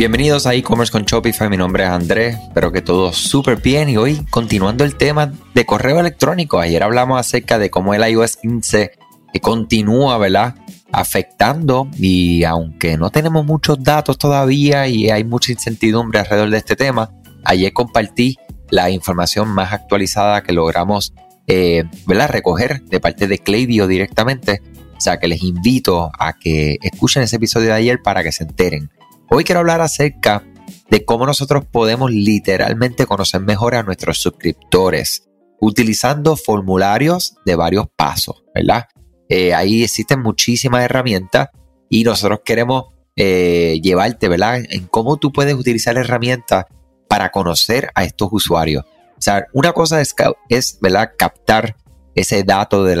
Bienvenidos a e-commerce con Shopify, mi nombre es Andrés, espero que todo súper bien y hoy continuando el tema de correo electrónico, ayer hablamos acerca de cómo el iOS 15 continúa, ¿verdad? afectando y aunque no tenemos muchos datos todavía y hay mucha incertidumbre alrededor de este tema, ayer compartí la información más actualizada que logramos eh, ¿verdad? recoger de parte de Klaviyo directamente. O sea que les invito a que escuchen ese episodio de ayer para que se enteren. Hoy quiero hablar acerca de cómo nosotros podemos literalmente conocer mejor a nuestros suscriptores utilizando formularios de varios pasos, ¿verdad? Eh, ahí existen muchísimas herramientas y nosotros queremos eh, llevarte, ¿verdad? En cómo tú puedes utilizar herramientas para conocer a estos usuarios. O sea, una cosa es, ¿verdad? captar ese dato de,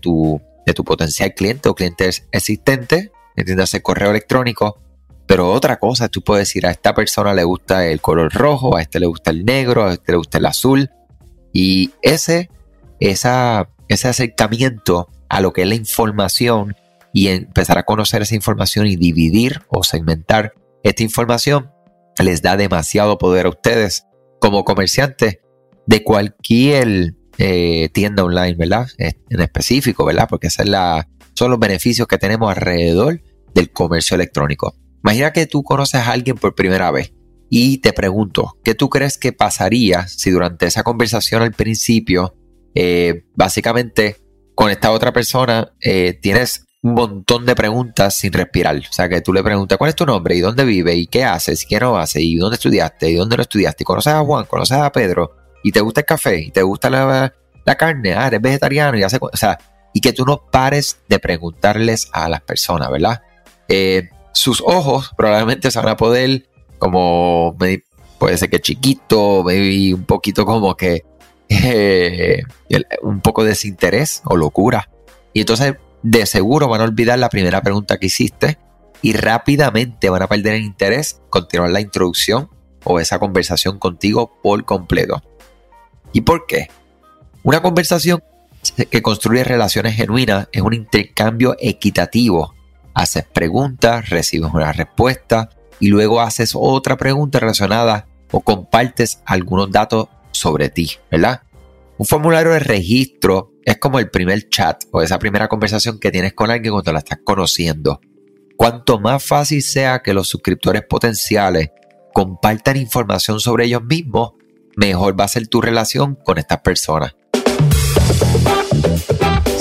tu, potencial cliente o cliente existente, entiéndase correo electrónico, pero otra cosa, tú puedes decir a esta persona le gusta el color rojo, a este le gusta el negro, a este le gusta el azul. Y ese, esa, ese acercamiento a lo que es la información y empezar a conocer esa información y dividir o segmentar esta información les da demasiado poder a ustedes como comerciantes de cualquier eh, tienda online, ¿verdad? En específico, ¿verdad? Porque esa es son los beneficios que tenemos alrededor del comercio electrónico. Imagina que tú conoces a alguien por primera vez y te pregunto, ¿qué tú crees que pasaría si durante esa conversación al principio, eh, básicamente con esta otra persona eh, tienes un montón de preguntas sin respirar? O sea, que tú le preguntas, ¿cuál es tu nombre? ¿Y dónde vive? ¿Y qué haces? ¿Y qué no haces? ¿Y dónde estudiaste? ¿Y dónde no estudiaste? ¿Y conoces a Juan? ¿Conoces a Pedro? ¿Y te gusta el café? ¿Y te gusta la, carne? Ah, eres vegetariano y hace... O sea, y que tú no pares de preguntarles a las personas, ¿verdad? Eh, sus ojos probablemente se van a poder como puede ser que chiquito, maybe un poquito como que eh, un poco de desinterés o locura. Y entonces de seguro van a olvidar la primera pregunta que hiciste y rápidamente van a perder el interés, continuar la introducción o esa conversación contigo por completo. ¿Y por qué? Una conversación que construye relaciones genuinas es un intercambio equitativo haces preguntas, recibes una respuesta y luego haces otra pregunta relacionada o compartes algunos datos sobre ti, ¿verdad? Un formulario de registro es como el primer chat o esa primera conversación que tienes con alguien cuando la estás conociendo. Cuanto más fácil sea que los suscriptores potenciales compartan información sobre ellos mismos, mejor va a ser tu relación con estas personas.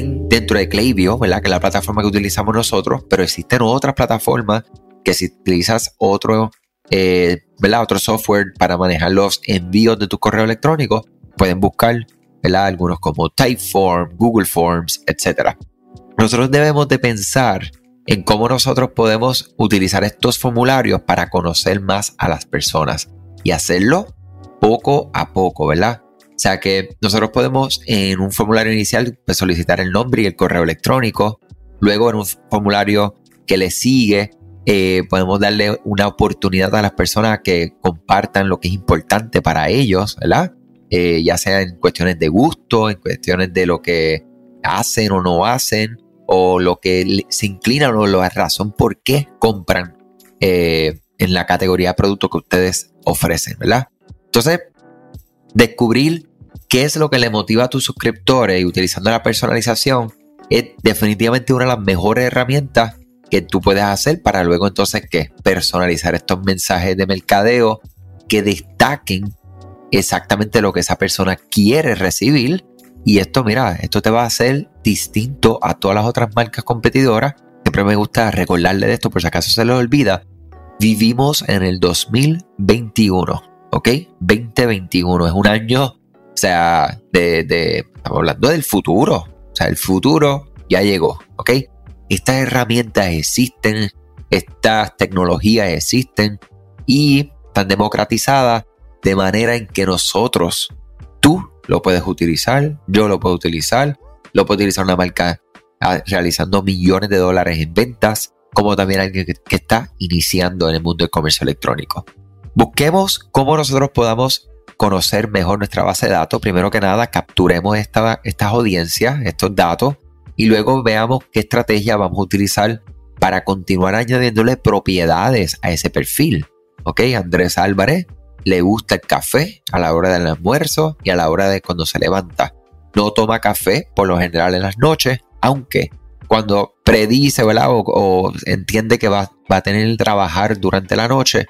dentro de Klaviyo, ¿verdad? Que es la plataforma que utilizamos nosotros, pero existen otras plataformas que si utilizas otro, eh, ¿verdad? Otro software para manejar los envíos de tu correo electrónico, pueden buscar, ¿verdad? Algunos como Typeform, Google Forms, etc. Nosotros debemos de pensar en cómo nosotros podemos utilizar estos formularios para conocer más a las personas y hacerlo poco a poco, ¿verdad? O sea que nosotros podemos en un formulario inicial pues, solicitar el nombre y el correo electrónico. Luego en un formulario que le sigue eh, podemos darle una oportunidad a las personas que compartan lo que es importante para ellos, ¿verdad? Eh, ya sea en cuestiones de gusto, en cuestiones de lo que hacen o no hacen, o lo que se inclinan o la razón por qué compran eh, en la categoría de producto que ustedes ofrecen, ¿verdad? Entonces, descubrir qué es lo que le motiva a tus suscriptores y utilizando la personalización es definitivamente una de las mejores herramientas que tú puedes hacer para luego entonces que personalizar estos mensajes de mercadeo que destaquen exactamente lo que esa persona quiere recibir y esto mira, esto te va a hacer distinto a todas las otras marcas competidoras. Siempre me gusta recordarle de esto por si acaso se les olvida. Vivimos en el 2021, ¿ok? 2021 es un año o sea, de, estamos hablando del futuro. O sea, el futuro ya llegó, ¿ok? Estas herramientas existen, estas tecnologías existen y tan democratizada de manera en que nosotros, tú lo puedes utilizar, yo lo puedo utilizar, lo puede utilizar una marca ah, realizando millones de dólares en ventas, como también alguien que, está iniciando en el mundo del comercio electrónico. Busquemos cómo nosotros podamos conocer mejor nuestra base de datos. Primero que nada, capturemos estas audiencias, estos datos, y luego veamos qué estrategia vamos a utilizar para continuar añadiéndole propiedades a ese perfil. Ok, Andrés Álvarez le gusta el café a la hora del almuerzo y a la hora de cuando se levanta. No toma café por lo general en las noches, aunque cuando predice O, entiende que va, a tener que trabajar durante la noche,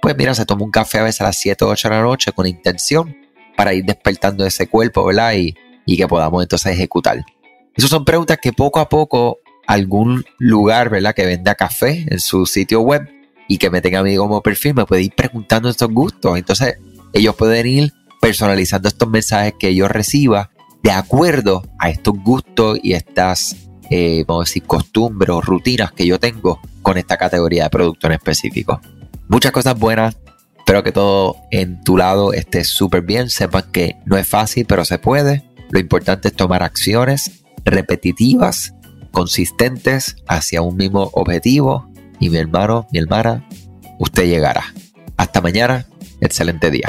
pues mira, se toma un café a veces a las 7 o 8 de la noche con intención para ir despertando ese cuerpo, ¿verdad? Y, que podamos entonces ejecutar. Esas son preguntas que poco a poco algún lugar, ¿verdad? Que venda café en su sitio web y que me tenga a mí como perfil, me puede ir preguntando estos gustos. Entonces, ellos pueden ir personalizando estos mensajes que yo reciba de acuerdo a estos gustos y estas, eh, decir, costumbres o rutinas que yo tengo con esta categoría de producto en específico. Muchas cosas buenas. Espero que todo en tu lado esté súper bien. Sepan que no es fácil, pero se puede. Lo importante es tomar acciones repetitivas, consistentes hacia un mismo objetivo y mi hermano, mi hermana, usted llegará. Hasta mañana, excelente día.